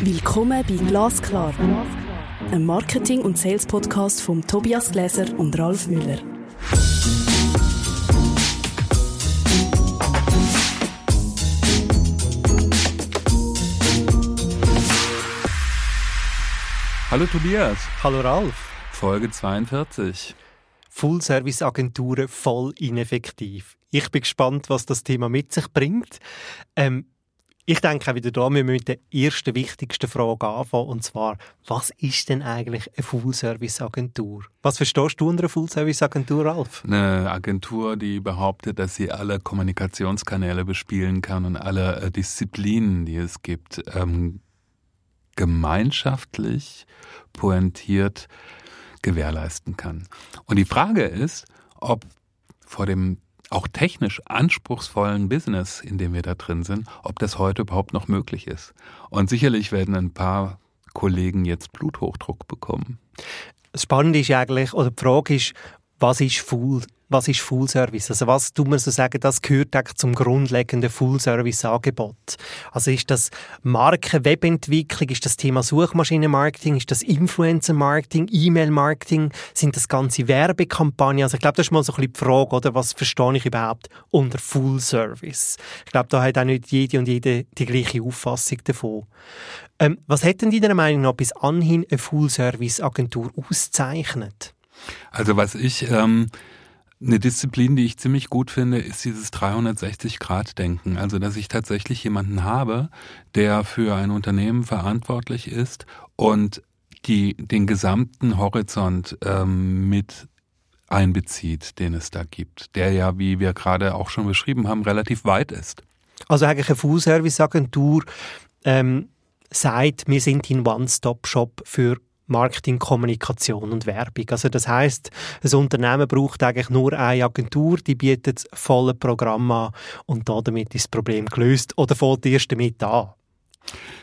Willkommen bei Glasklar, einem Marketing- und Sales-Podcast von Tobias Gläser und Ralf Müller. Hallo Tobias. Hallo Ralf. Folge 42. Full-Service-Agenturen voll ineffektiv. Ich bin gespannt, was das Thema mit sich bringt. Ähm, ich denke wieder da müssen wir mit der ersten wichtigsten Frage anfangen, und zwar, was ist denn eigentlich eine Full-Service-Agentur? Was verstehst du unter einer Full-Service-Agentur, Ralf? Eine Agentur, die behauptet, dass sie alle Kommunikationskanäle bespielen kann und alle äh, Disziplinen, die es gibt, ähm, gemeinschaftlich pointiert gewährleisten kann. Und die Frage ist, ob vor dem auch technisch anspruchsvollen Business, in dem wir da drin sind, ob das heute überhaupt noch möglich ist. Und sicherlich werden ein paar Kollegen jetzt Bluthochdruck bekommen. Das Spannende ist eigentlich, oder die Frage ist, was ist Full was ist Full Service? Also was tut man so sagen, das gehört zum grundlegenden Full Service Angebot. Also ist das Marken, Webentwicklung, ist das Thema Suchmaschinenmarketing, ist das Influencer Marketing, E-Mail Marketing, sind das ganze Werbekampagnen? Also ich glaube, das ist mal so ein bisschen die Frage, oder was verstehe ich überhaupt unter Full Service? Ich glaube, da hat auch nicht jede und jede die gleiche Auffassung davon. Ähm, was hätten die deiner Meinung nach bis anhin eine Full Service Agentur auszeichnet? Also was ich ähm eine Disziplin, die ich ziemlich gut finde, ist dieses 360-Grad-Denken. Also, dass ich tatsächlich jemanden habe, der für ein Unternehmen verantwortlich ist und die den gesamten Horizont ähm, mit einbezieht, den es da gibt, der ja, wie wir gerade auch schon beschrieben haben, relativ weit ist. Also eigentlich eine Full-Service-Agentur ähm, sagt, wir sind ein One-Stop-Shop für Marketing, Kommunikation und Werbung. Also das heißt, ein Unternehmen braucht eigentlich nur eine Agentur, die bietet das volle Programm an und damit ist das Problem gelöst oder fällt erst damit an.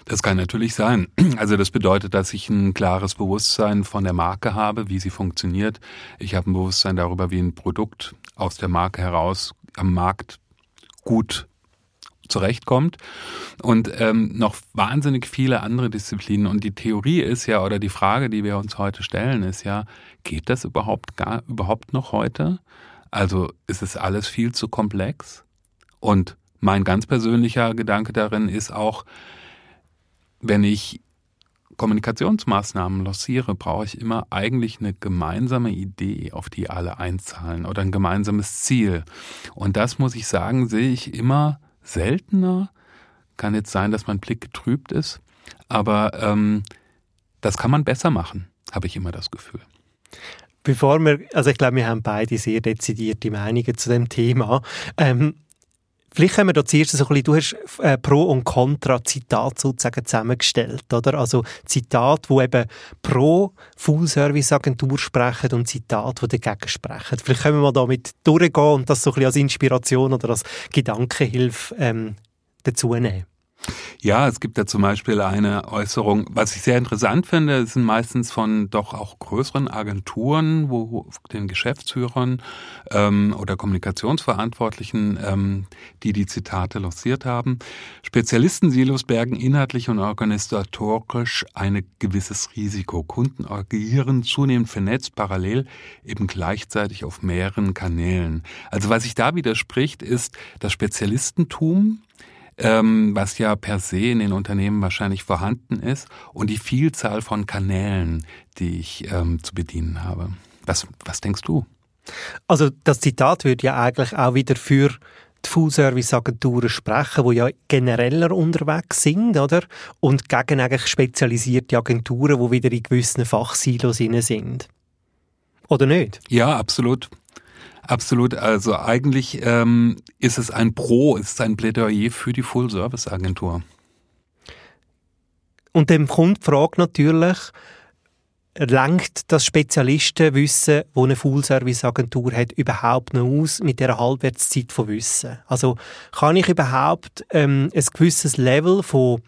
Das kann natürlich sein. Also das bedeutet, dass ich ein klares Bewusstsein von der Marke habe, wie sie funktioniert. Ich habe ein Bewusstsein darüber, wie ein Produkt aus der Marke heraus am Markt gut zurechtkommt und ähm, noch wahnsinnig viele andere Disziplinen. Und die Theorie ist ja, oder die Frage, die wir uns heute stellen, ist ja, geht das überhaupt gar, überhaupt noch heute? Also ist es alles viel zu komplex? Und mein ganz persönlicher Gedanke darin ist auch, wenn ich Kommunikationsmaßnahmen lanciere, brauche ich immer eigentlich eine gemeinsame Idee, auf die alle einzahlen oder ein gemeinsames Ziel. Und das muss ich sagen, sehe ich immer seltener. Kann jetzt sein, dass mein Blick getrübt ist, aber ähm, das kann man besser machen, habe ich immer das Gefühl. Bevor wir, also ich glaube, wir haben beide sehr dezidierte Meinungen zu dem Thema. Ähm, Vielleicht haben wir da zuerst so ein bisschen, du hast äh, Pro- und Contra-Zitat sozusagen zusammengestellt, oder? Also Zitat, wo eben pro Full-Service-Agentur sprechen und Zitat, wo dagegen sprechen. Vielleicht können wir mal damit durchgehen und das so ein bisschen als Inspiration oder als Gedankenhilfe ähm, dazu nehmen. Ja, es gibt da zum Beispiel eine Äußerung, was ich sehr interessant finde, sind meistens von doch auch größeren Agenturen, wo den Geschäftsführern ähm, oder Kommunikationsverantwortlichen, ähm, die die Zitate lanciert haben. Spezialisten-Silos bergen inhaltlich und organisatorisch ein gewisses Risiko. Kunden agieren zunehmend vernetzt, parallel, eben gleichzeitig auf mehreren Kanälen. Also was sich da widerspricht, ist das Spezialistentum, ähm, was ja per se in den Unternehmen wahrscheinlich vorhanden ist und die Vielzahl von Kanälen, die ich ähm, zu bedienen habe. Was, was denkst du? Also das Zitat würde ja eigentlich auch wieder für die Full-Service-Agenturen sprechen, die ja genereller unterwegs sind, oder? Und gegen eigentlich spezialisierte Agenturen, die wieder in gewissen Fachsilos sind. Oder nicht? Ja, absolut. Absolut. Also eigentlich ähm, ist es ein Pro, ist es ein Plädoyer für die Full-Service-Agentur. Und dem kommt die Frage natürlich, lenkt das Spezialistenwissen, wo eine Full-Service-Agentur hat, überhaupt noch aus mit der Halbwertszeit von Wissen? Also kann ich überhaupt ähm, ein gewisses Level von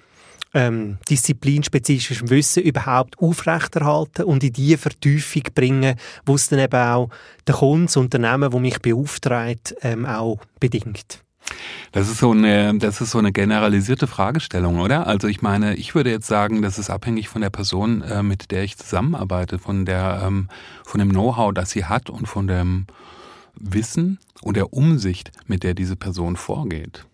ähm, disziplinspezifischem Wissen überhaupt aufrechterhalten und in die Vertiefung bringen, wo es dann eben auch der Kunde, das Unternehmen, das mich beauftragt, ähm, auch bedingt. Das ist so eine, das ist so eine generalisierte Fragestellung, oder? Also ich meine, ich würde jetzt sagen, das ist abhängig von der Person, äh, mit der ich zusammenarbeite, von der, ähm, von dem Know-how, das sie hat und von dem Wissen und der Umsicht, mit der diese Person vorgeht.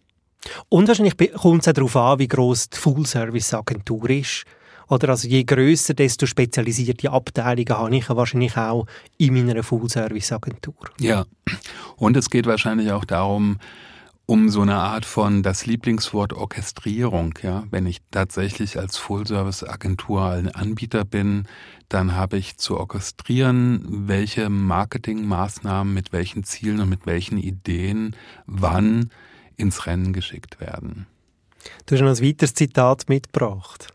Und wahrscheinlich kommt es auch darauf an, wie groß die Full-Service-Agentur ist. Oder also je grösser, desto spezialisierte Abteilungen habe ich wahrscheinlich auch in meiner Full-Service-Agentur. Ja, und es geht wahrscheinlich auch darum, um so eine Art von das Lieblingswort Orchestrierung. Ja, wenn ich tatsächlich als Full-Service-Agentur ein Anbieter bin, dann habe ich zu orchestrieren, welche Marketingmaßnahmen mit welchen Zielen und mit welchen Ideen wann ins Rennen geschickt werden. Du hast noch ein weiteres Zitat mitgebracht.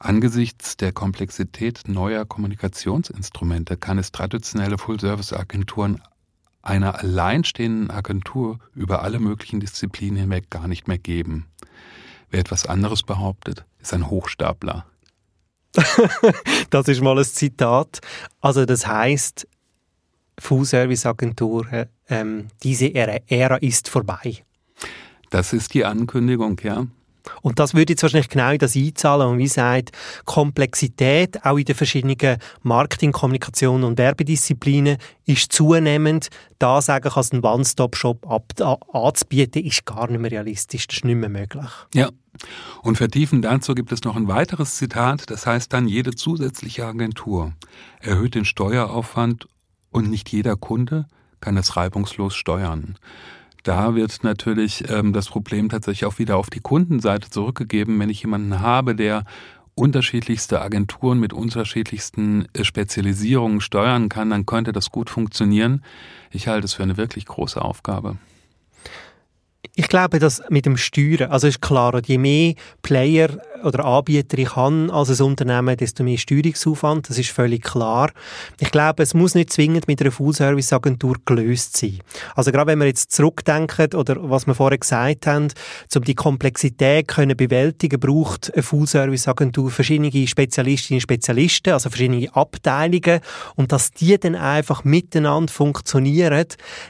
Angesichts der Komplexität neuer Kommunikationsinstrumente kann es traditionelle Full-Service-Agenturen einer alleinstehenden Agentur über alle möglichen Disziplinen hinweg gar nicht mehr geben. Wer etwas anderes behauptet, ist ein Hochstapler. das ist mal ein Zitat. Also das heißt, Full-Service-Agentur, äh, ähm, diese Ära ist vorbei. Das ist die Ankündigung, ja. Und das würde jetzt wahrscheinlich genau in das einzahlen. Und wie gesagt, Komplexität auch in den verschiedenen Marketing-, Kommunikation- und Werbedisziplinen ist zunehmend. Da sagen kann, ein One-Stop-Shop anzubieten, ist gar nicht mehr realistisch. Das ist nicht mehr möglich. Ja. Und vertiefend dazu gibt es noch ein weiteres Zitat. Das heißt dann, jede zusätzliche Agentur erhöht den Steueraufwand und nicht jeder Kunde kann es reibungslos steuern da wird natürlich ähm, das Problem tatsächlich auch wieder auf die Kundenseite zurückgegeben. Wenn ich jemanden habe, der unterschiedlichste Agenturen mit unterschiedlichsten äh, Spezialisierungen steuern kann, dann könnte das gut funktionieren. Ich halte es für eine wirklich große Aufgabe. Ich glaube, dass mit dem Steuern, also ist klar, je mehr Player oder Anbieter ich habe als ein Unternehmen, desto mehr Steuerungsaufwand, das ist völlig klar. Ich glaube, es muss nicht zwingend mit einer Full-Service-Agentur gelöst sein. Also gerade wenn wir jetzt zurückdenken oder was wir vorher gesagt haben, um die Komplexität können bewältigen, braucht eine Full-Service-Agentur verschiedene Spezialistinnen und Spezialisten, also verschiedene Abteilungen und dass die dann einfach miteinander funktionieren,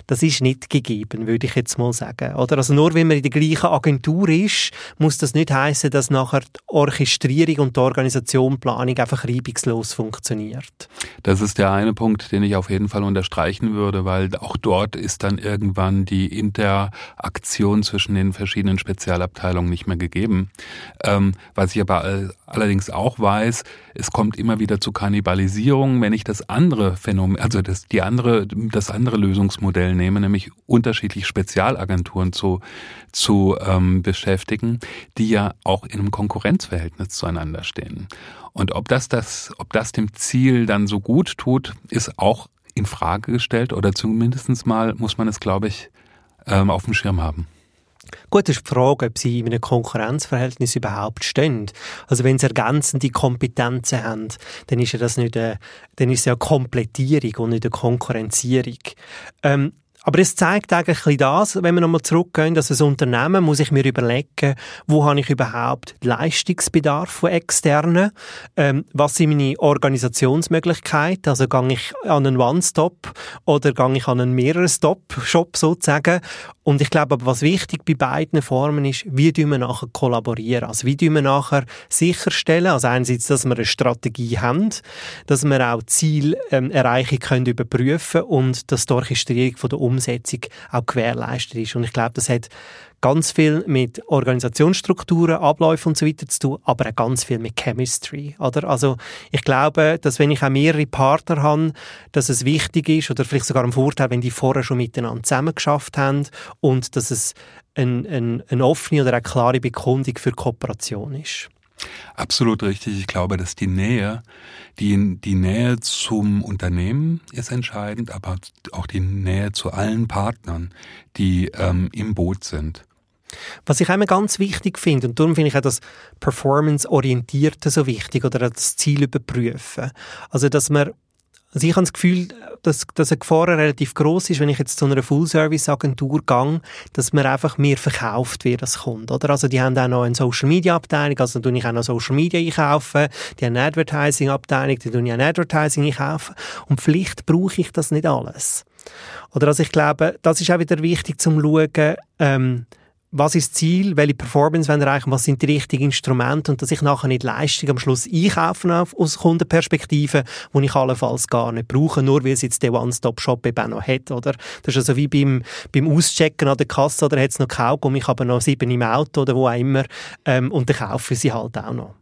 das ist nicht gegeben, würde ich jetzt mal sagen. Oder also nur wenn man in der gleichen Agentur ist, muss das nicht heißen, dass nachher Orchestrierung und die Organisation, Planung einfach reibungslos funktioniert. Das ist der eine Punkt, den ich auf jeden Fall unterstreichen würde, weil auch dort ist dann irgendwann die Interaktion zwischen den verschiedenen Spezialabteilungen nicht mehr gegeben. Ähm, was ich aber allerdings auch weiß, es kommt immer wieder zu Kannibalisierung, wenn ich das andere Phänomen, also das, die andere, das andere Lösungsmodell nehme, nämlich unterschiedlich Spezialagenturen zu, zu ähm, beschäftigen, die ja auch in einem Konkurrenzverhältnis zueinander stehen. Und ob das, das, ob das dem Ziel dann so gut tut, ist auch in Frage gestellt oder zumindest mal muss man es, glaube ich, ähm, auf dem Schirm haben. Gut, ist die Frage, ob sie in einem Konkurrenzverhältnis überhaupt stehen. Also wenn sie ergänzende Kompetenzen haben, dann ist ja das nicht eine, dann ist ja eine Komplettierung und nicht eine Konkurrenzierung. Ähm, aber es zeigt eigentlich das, wenn wir nochmal zurückgehen, dass ein Unternehmen muss ich mir überlegen, wo habe ich überhaupt Leistungsbedarf von externen, ähm, was sind meine Organisationsmöglichkeiten, also gehe ich an einen One-Stop oder gehe ich an einen mehreren Stop-Shop sozusagen und ich glaube, was wichtig bei beiden Formen ist, wie tun wir nachher kollaborieren. Also wie tun wir nachher sicherstellen, also einerseits, dass wir eine Strategie haben, dass wir auch Zielerreichung ähm, können überprüfen und dass die Orchestrierung von der Umsetzung auch gewährleistet ist. Und ich glaube, das hat ganz viel mit Organisationsstrukturen, Abläufen und so weiter zu tun, aber auch ganz viel mit Chemistry, oder? Also ich glaube, dass wenn ich auch mehrere Partner habe, dass es wichtig ist oder vielleicht sogar ein Vorteil, wenn die vorher schon miteinander zusammengeschafft haben und dass es ein, ein, eine offene oder eine klare Bekundung für Kooperation ist. Absolut richtig. Ich glaube, dass die Nähe, die, die Nähe zum Unternehmen ist entscheidend, aber auch die Nähe zu allen Partnern, die ähm, im Boot sind. Was ich immer ganz wichtig finde, und darum finde ich auch das Performance-Orientierte so wichtig, oder das Ziel überprüfen. Also, dass man also ich habe das Gefühl, dass, dass eine Gefahr relativ groß ist, wenn ich jetzt zu einer Full-Service-Agentur gehe, dass man einfach mehr verkauft wird als Kunde, oder? Also die haben auch noch eine Social-Media-Abteilung, also tue ich auch noch Social-Media einkaufen, die haben eine Advertising-Abteilung, die tue ich auch Advertising einkaufen und vielleicht brauche ich das nicht alles. Oder also ich glaube, das ist auch wieder wichtig zum schauen, ähm, was ist das Ziel, welche Performance wollen wir erreichen, was sind die richtigen Instrumente und dass ich nachher nicht Leistung am Schluss einkaufen aus Kundenperspektive, die ich allenfalls gar nicht brauche, nur weil es jetzt der One-Stop-Shop eben noch hat, oder? Das ist also wie beim, beim Auschecken an der Kasse, oder hat es noch Kaugummi, ich habe noch sieben im Auto oder wo auch immer, ähm, und dann kaufen sie halt auch noch.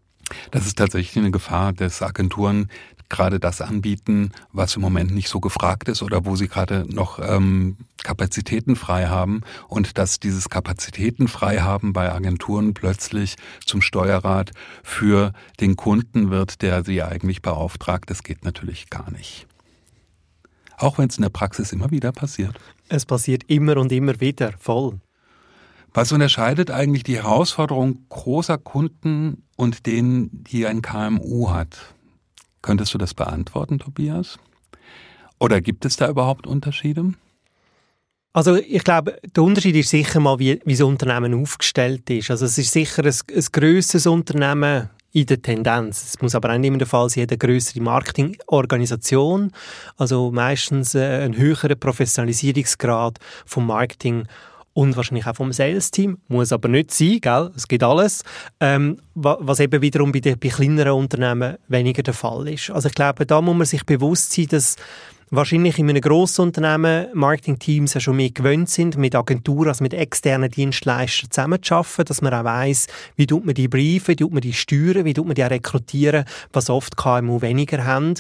Das ist tatsächlich eine Gefahr, dass Agenturen gerade das anbieten, was im Moment nicht so gefragt ist oder wo sie gerade noch ähm, Kapazitäten frei haben und dass dieses Kapazitäten frei haben bei Agenturen plötzlich zum Steuerrat für den Kunden wird, der sie eigentlich beauftragt. Das geht natürlich gar nicht. Auch wenn es in der Praxis immer wieder passiert. Es passiert immer und immer wieder, voll. Was unterscheidet eigentlich die Herausforderung großer Kunden und denen, die ein KMU hat? Könntest du das beantworten, Tobias? Oder gibt es da überhaupt Unterschiede? Also ich glaube, der Unterschied ist sicher mal, wie, wie das Unternehmen aufgestellt ist. Also es ist sicher ein, ein grösseres Unternehmen in der Tendenz. Es muss aber auch nicht immer der Fall sein, eine größere Marketingorganisation, also meistens äh, ein höherer Professionalisierungsgrad vom Marketing und wahrscheinlich auch vom Sales-Team. Muss aber nicht sein, gell? Es geht alles. Ähm, was eben wiederum bei, den, bei kleineren Unternehmen weniger der Fall ist. Also ich glaube, da muss man sich bewusst sein, dass wahrscheinlich in einem grossen Unternehmen Marketing-Teams ja schon mehr gewöhnt sind, mit Agenturen, also mit externen Dienstleistern zusammenzuarbeiten, dass man auch weiss, wie tut man die Briefe, wie tut man die steuern, wie tut man die auch rekrutieren, was oft KMU weniger haben.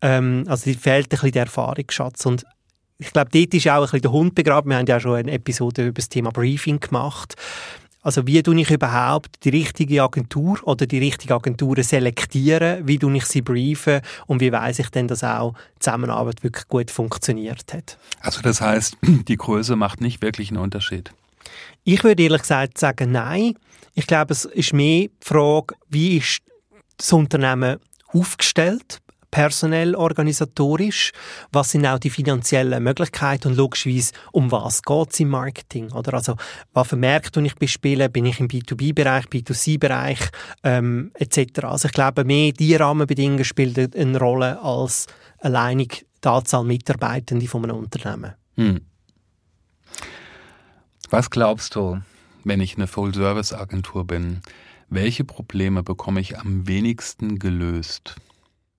Ähm, also die fehlt ein bisschen der Erfahrungsschatz. Und ich glaube, dort ist auch ein bisschen der Hund begraben. Wir haben ja schon eine Episode über das Thema Briefing gemacht. Also wie tue ich überhaupt die richtige Agentur oder die richtige Agenturen selektieren? Wie tue ich sie briefen? Und wie weiß ich denn, dass auch die Zusammenarbeit wirklich gut funktioniert hat? Also das heißt, die Größe macht nicht wirklich einen Unterschied? Ich würde ehrlich gesagt sagen, nein. Ich glaube, es ist mehr die Frage, wie ist das Unternehmen aufgestellt? Personell, organisatorisch? Was sind auch die finanziellen Möglichkeiten und logischerweise, um was geht es im Marketing? Oder also, was für Märkte ich bespiele? Bin ich im B2B-Bereich, B2C-Bereich ähm, etc.? Also ich glaube, mehr diese Rahmenbedingungen spielen eine Rolle als alleinig die Anzahl Mitarbeitende von einem Unternehmen. Hm. Was glaubst du, wenn ich eine Full-Service-Agentur bin? Welche Probleme bekomme ich am wenigsten gelöst?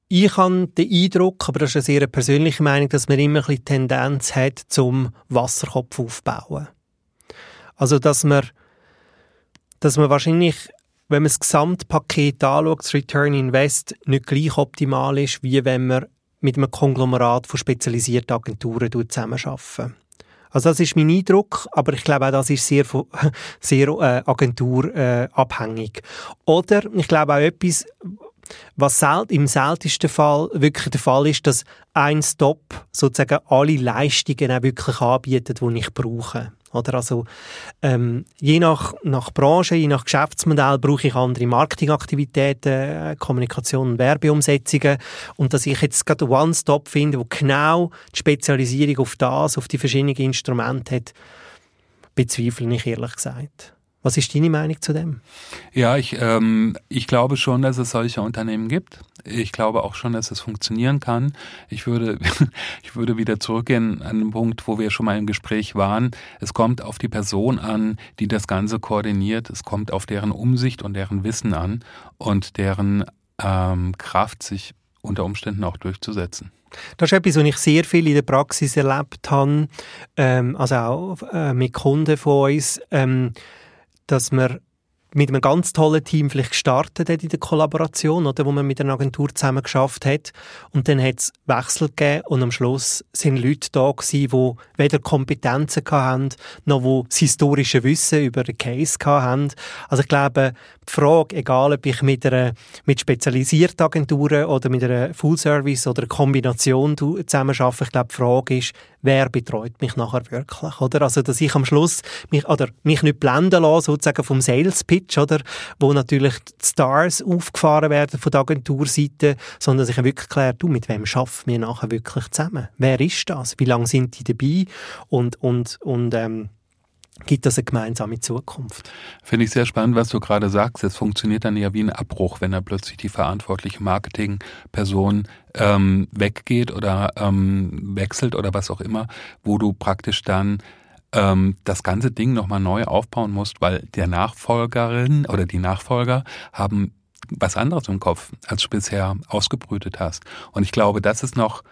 Ich habe den Eindruck, aber das ist eine sehr persönliche Meinung, dass man immer ein bisschen Tendenz hat zum Wasserkopf aufbauen. Also, dass man, dass man wahrscheinlich, wenn man das Gesamtpaket anschaut, das Return Invest nicht gleich optimal ist, wie wenn man mit einem Konglomerat von spezialisierten Agenturen zusammenarbeitet. Also das ist mein Eindruck, aber ich glaube auch, das ist sehr, sehr äh, agenturabhängig. Äh, Oder ich glaube auch etwas, was im seltensten Fall wirklich der Fall ist, dass ein Stop sozusagen alle Leistungen auch wirklich anbietet, die ich brauche. Oder also, ähm, je nach, nach Branche, je nach Geschäftsmodell brauche ich andere Marketingaktivitäten, äh, Kommunikation und Werbeumsetzungen. Und dass ich jetzt gerade One-Stop finde, wo genau die Spezialisierung auf das, auf die verschiedenen Instrumente hat, bezweifle ich ehrlich gesagt. Was ist deine Meinung zu dem? Ja, ich, ähm, ich glaube schon, dass es solche Unternehmen gibt. Ich glaube auch schon, dass es funktionieren kann. Ich würde, ich würde wieder zurückgehen an den Punkt, wo wir schon mal im Gespräch waren. Es kommt auf die Person an, die das Ganze koordiniert. Es kommt auf deren Umsicht und deren Wissen an und deren ähm, Kraft, sich unter Umständen auch durchzusetzen. Das ist etwas, was ich sehr viel in der Praxis erlebt habe, ähm, also auch äh, mit Kunden von uns. Ähm, dass man mit einem ganz tollen Team vielleicht gestartet hat in der Kollaboration, oder, wo man mit einer Agentur zusammen geschafft hat. Und dann hat es Wechsel gegeben und am Schluss sind Leute da gewesen, die weder Kompetenzen hatten, noch wo das historische Wissen über den Case hatten. Also ich glaube, die Frage, egal ob ich mit einer mit spezialisierten Agenturen oder mit einer Full-Service oder einer Kombination zusammen arbeite, ich glaube, die Frage ist, wer betreut mich nachher wirklich, oder? Also, dass ich am Schluss mich, oder mich nicht blenden lasse, sozusagen vom Sales-Pitch, oder? Wo natürlich die Stars aufgefahren werden von der Agenturseite, sondern dass ich wirklich kläre, du, mit wem schaffen wir nachher wirklich zusammen? Wer ist das? Wie lange sind die dabei? Und, und, und, ähm, gibt das eine gemeinsame Zukunft. Finde ich sehr spannend, was du gerade sagst. Es funktioniert dann ja wie ein Abbruch, wenn da plötzlich die verantwortliche Marketingperson ähm, weggeht oder ähm, wechselt oder was auch immer, wo du praktisch dann ähm, das ganze Ding nochmal neu aufbauen musst, weil der Nachfolgerin oder die Nachfolger haben was anderes im Kopf, als du bisher ausgebrütet hast. Und ich glaube, das ist noch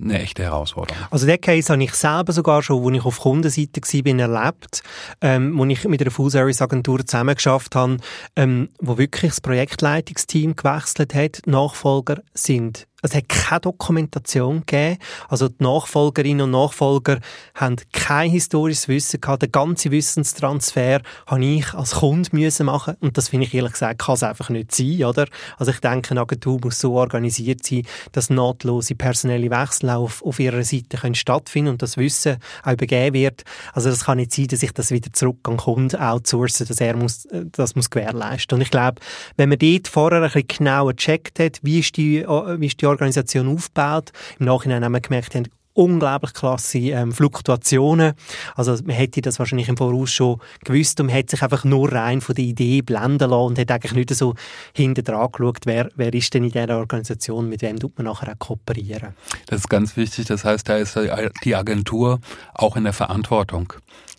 eine echte Herausforderung. Also den Case habe ich selber sogar schon, als ich auf Kundenseite war, erlebt, ähm, wo ich mit einer Full-Service-Agentur zusammengeschafft habe, ähm, wo wirklich das Projektleitungsteam gewechselt hat. Nachfolger sind es hat keine Dokumentation gegeben. Also die Nachfolgerinnen und Nachfolger haben kein historisches Wissen gehabt. Den ganzen Wissenstransfer habe ich als Kunde müssen machen und das finde ich ehrlich gesagt kann es einfach nicht sein, oder? Also ich denke, eine Agentur muss so organisiert sein, dass nahtlose personelle Wechsel auf, auf ihrer Seite können stattfinden und das Wissen auch übergeben wird. Also das kann nicht sein, dass ich das wieder zurück an den Kunden outsource, dass er muss, das muss gewährleisten. Und ich glaube, wenn man dort vorher ein bisschen genauer gecheckt hat, wie ist die, wie ist die Organisation aufgebaut. Im Nachhinein haben wir gemerkt, haben unglaublich klasse ähm, Fluktuationen. Also man hätte das wahrscheinlich im Voraus schon gewusst und man hat sich einfach nur rein von der Idee blenden lassen und hat eigentlich nicht so hinten dran geschaut, wer, wer ist denn in dieser Organisation, mit wem tut man nachher auch kooperieren. Das ist ganz wichtig. Das heißt, da ist die Agentur auch in der Verantwortung,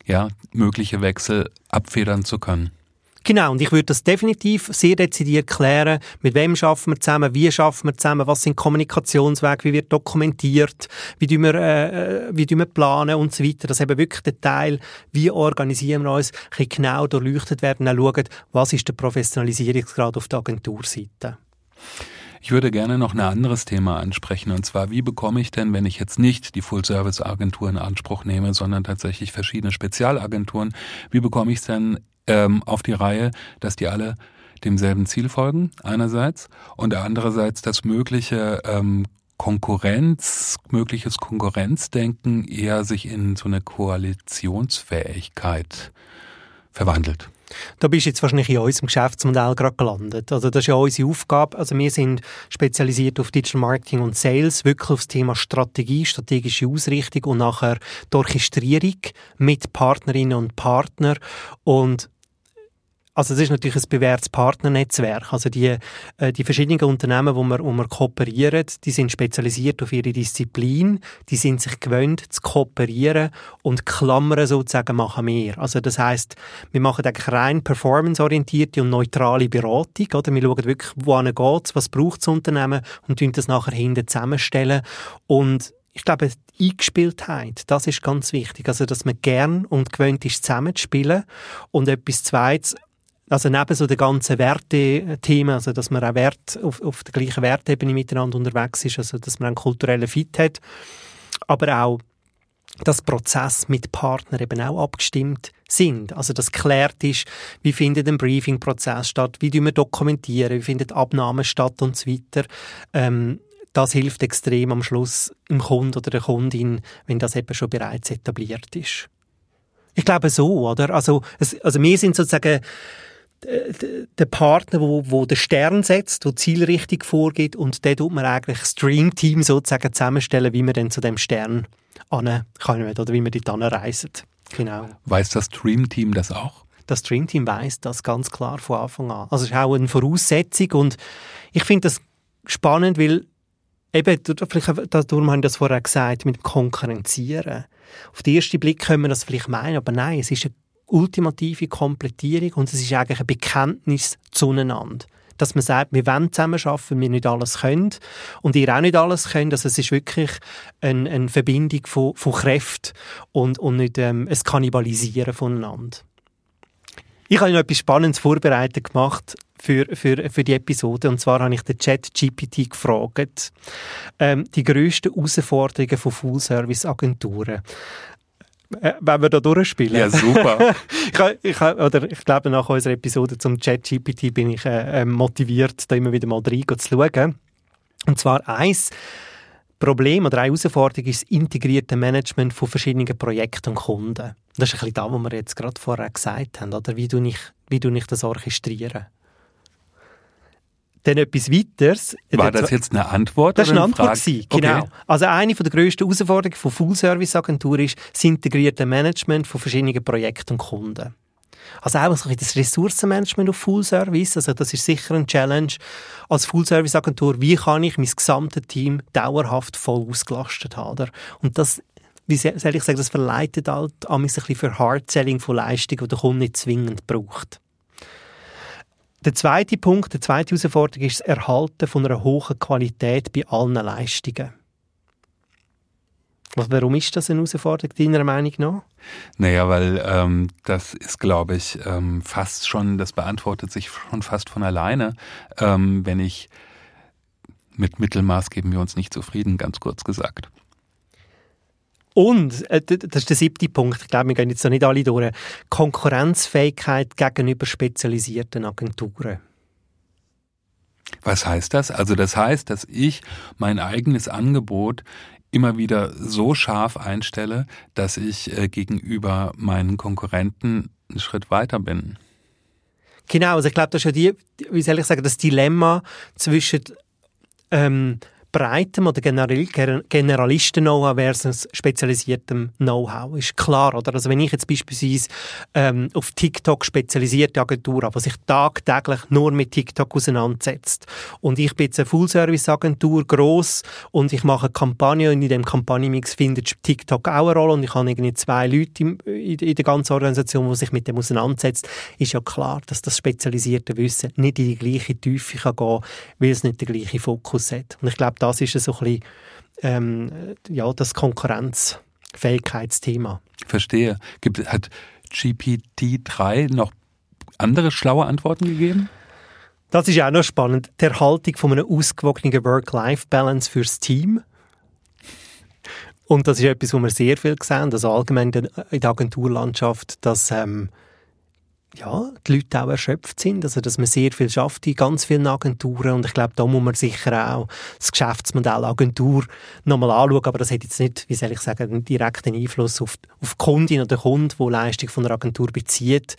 ja, mögliche Wechsel abfedern zu können. Genau, und ich würde das definitiv sehr dezidiert klären, mit wem schaffen wir zusammen, wie schaffen wir zusammen, was sind Kommunikationswege, wie wird dokumentiert, wie tun wir, äh, wie tun wir planen? Und so weiter. Dass eben wirklich der Teil, wie organisieren wir uns, ein genau durchleuchtet werden. Und schauen, was ist der Professionalisierungsgrad auf der Agenturseite. Ich würde gerne noch ein anderes Thema ansprechen, und zwar, wie bekomme ich denn, wenn ich jetzt nicht die Full-Service-Agentur in Anspruch nehme, sondern tatsächlich verschiedene Spezialagenturen, wie bekomme ich es denn ähm, auf die Reihe, dass die alle demselben Ziel folgen, einerseits, und andererseits das mögliche ähm, Konkurrenz, mögliches Konkurrenzdenken eher sich in so eine Koalitionsfähigkeit verwandelt. Da bist du jetzt wahrscheinlich in unserem Geschäftsmodell gerade gelandet. Also das ist ja unsere Aufgabe. Also wir sind spezialisiert auf Digital Marketing und Sales, wirklich auf das Thema Strategie, strategische Ausrichtung und nachher die Orchestrierung mit Partnerinnen und Partnern und also es ist natürlich ein bewährtes Partnernetzwerk. Also die, äh, die verschiedenen Unternehmen, wo wir, wo wir kooperieren, die sind spezialisiert auf ihre Disziplin, die sind sich gewöhnt zu kooperieren und Klammern sozusagen machen mehr. Also das heißt, wir machen eigentlich rein performanceorientierte und neutrale Beratung. Oder? Wir schauen wirklich, wohin geht's, was braucht das Unternehmen und tun das nachher hinten zusammenstellen. Und ich glaube, die Eingespieltheit, das ist ganz wichtig. Also, dass man gern und gewöhnt ist, zusammenzuspielen. Und etwas Zweites, also neben so den ganzen Wertethemen, also dass man auch Wert auf, auf der gleichen Wertebene miteinander unterwegs ist, also dass man einen kulturellen Fit hat, aber auch dass Prozess mit Partnern eben auch abgestimmt sind. Also das klärt ist, wie findet ein Briefing-Prozess statt, wie wir dokumentieren, wie findet Abnahme statt und so weiter. Ähm, das hilft extrem am Schluss im Kunden oder der Kundin, wenn das eben schon bereits etabliert ist. Ich glaube so, oder? Also, es, also wir sind sozusagen der Partner, wo, wo den Stern setzt, wo Zielrichtung vorgeht und der tut man eigentlich das Dreamteam sozusagen zusammenstellen, wie man dann zu dem Stern ankommen oder wie man dort anreisen. Genau. Weiß das Dreamteam das auch? Das Dreamteam weiß das ganz klar von Anfang an. Also es ist auch eine Voraussetzung und ich finde das spannend, weil eben, vielleicht, darum haben wir das vorher gesagt, mit dem Konkurrenzieren. Auf den ersten Blick können wir das vielleicht meinen, aber nein, es ist eine ultimative Komplettierung und es ist eigentlich ein Bekenntnis zueinander. Dass man sagt, wir wollen zusammenarbeiten, wir nicht alles können und ihr auch nicht alles könnt. Also es ist wirklich eine, eine Verbindung von, von Kräften und, und nicht ähm, ein Kannibalisieren voneinander. Ich habe noch etwas Spannendes vorbereitet gemacht für, für, für die Episode. Und zwar habe ich den Chat GPT gefragt, ähm, die grössten Herausforderungen von Full-Service-Agenturen. Äh, wenn wir da durchspielen. Ja, super. ich, ich, oder ich glaube, nach unserer Episode zum ChatGPT bin ich äh, äh, motiviert, da immer wieder mal rein zu schauen. Und zwar eins Problem oder eine Herausforderung ist das integrierte Management von verschiedenen Projekten und Kunden. Das ist ein bisschen das, was wir jetzt gerade vorher gesagt haben. Oder? Wie, du ich, wie du ich das orchestrieren? Dann etwas weiteres. War das jetzt eine Antwort? Das war eine Antwort, gewesen, genau. Okay. Also eine der grössten Herausforderungen von Full-Service-Agenturen ist das integrierte Management von verschiedenen Projekten und Kunden. Also auch das Ressourcenmanagement auf Full Service, also das ist sicher ein Challenge als Full Service Agentur. Wie kann ich mein gesamtes Team dauerhaft voll ausgelastet haben? Und das wie soll ich sagen, das verleitet halt ein bisschen für Hard-Selling von Leistungen, die der Kunde nicht zwingend braucht. Der zweite Punkt, die zweite Herausforderung ist das Erhalten von einer hohen Qualität bei allen Leistungen. Warum ist das eine Herausforderung deiner Meinung nach? Naja, weil ähm, das ist, glaube ich, ähm, fast schon, das beantwortet sich schon fast von alleine, ähm, wenn ich mit Mittelmaß geben wir uns nicht zufrieden, ganz kurz gesagt. Und, äh, das ist der siebte Punkt, ich glaube, wir gehen jetzt noch nicht alle durch, Konkurrenzfähigkeit gegenüber spezialisierten Agenturen. Was heißt das? Also das heißt, dass ich mein eigenes Angebot immer wieder so scharf einstelle, dass ich äh, gegenüber meinen Konkurrenten einen Schritt weiter bin. Genau, also ich glaube, das ist ja die, wie soll ich sagen, das Dilemma zwischen ähm, breitem oder Generalisten-Know-how versus spezialisiertem Know-how. Ist klar, oder? Also wenn ich jetzt beispielsweise ähm, auf TikTok spezialisierte Agentur habe, die sich tagtäglich nur mit TikTok auseinandersetzt und ich bin jetzt eine Full-Service-Agentur, gross und ich mache eine Kampagne und in dem Kampagnenmix findet TikTok auch eine Rolle und ich habe irgendwie zwei Leute in, in, in der ganzen Organisation, die sich mit dem auseinandersetzt, ist ja klar, dass das spezialisierte Wissen nicht in die gleiche Tiefe kann gehen, weil es nicht den gleichen Fokus hat. Und ich glaube, das ist so ein bisschen ähm, ja, das Konkurrenzfähigkeitsthema. Verstehe. Gibt, hat GPT-3 noch andere schlaue Antworten gegeben? Das ist auch noch spannend. Die Erhaltung von einer ausgewogenen Work-Life-Balance fürs Team. Und das ist etwas, wo wir sehr viel sehen, also allgemein in der Agenturlandschaft, dass ähm, ja, die Leute auch erschöpft sind, also dass man sehr viel schafft in ganz vielen Agenturen und ich glaube, da muss man sicher auch das Geschäftsmodell Agentur nochmal anschauen, aber das hat jetzt nicht, wie soll ich sagen, einen direkten Einfluss auf, auf die Kundin oder Kunden, die Leistung von einer Agentur bezieht,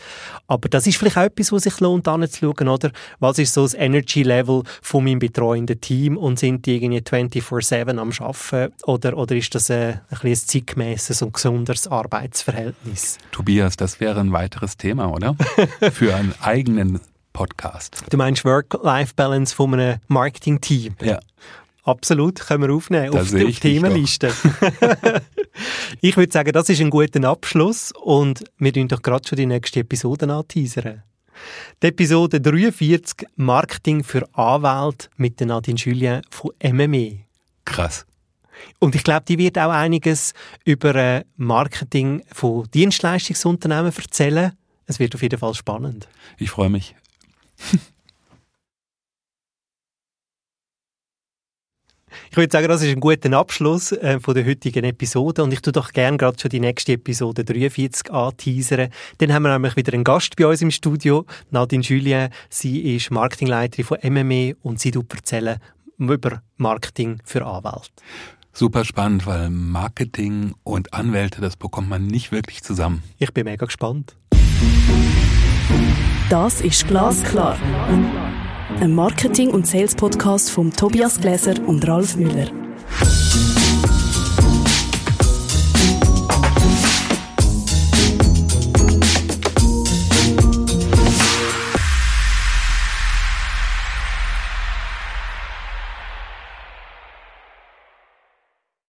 aber das ist vielleicht auch etwas, was sich lohnt anzuschauen, oder? Was ist so das Energy-Level von meinem betreuenden Team und sind die irgendwie 24-7 am Arbeiten oder, oder ist das ein, ein, ein zeitgemäßes und gesundes Arbeitsverhältnis? Tobias, das wäre ein weiteres Thema, oder? für einen eigenen Podcast. Du meinst Work-Life-Balance von einem Marketing-Team? Ja. Absolut, können wir aufnehmen da auf, die Themenliste. ich würde sagen, das ist ein guter Abschluss und wir tun doch gerade schon die nächste Episode anteasern. Die Episode 43 Marketing für Anwälte mit Nadine Julien von MME. Krass. Und ich glaube, die wird auch einiges über äh, Marketing von Dienstleistungsunternehmen erzählen es wird auf jeden Fall spannend. Ich freue mich. Ich würde sagen, das ist ein guter Abschluss äh, von der heutigen Episode und ich tue doch gerne gerade schon die nächste Episode 43 anteasern. Dann haben wir nämlich wieder einen Gast bei uns im Studio, Nadine Julien. Sie ist Marketingleiterin von MME und sie erzählen über Marketing für Anwälte. Super spannend, weil Marketing und Anwälte, das bekommt man nicht wirklich zusammen. Ich bin mega gespannt. Das ist Glasklar. Ein Marketing- und Sales-Podcast von Tobias Gläser und Ralf Müller.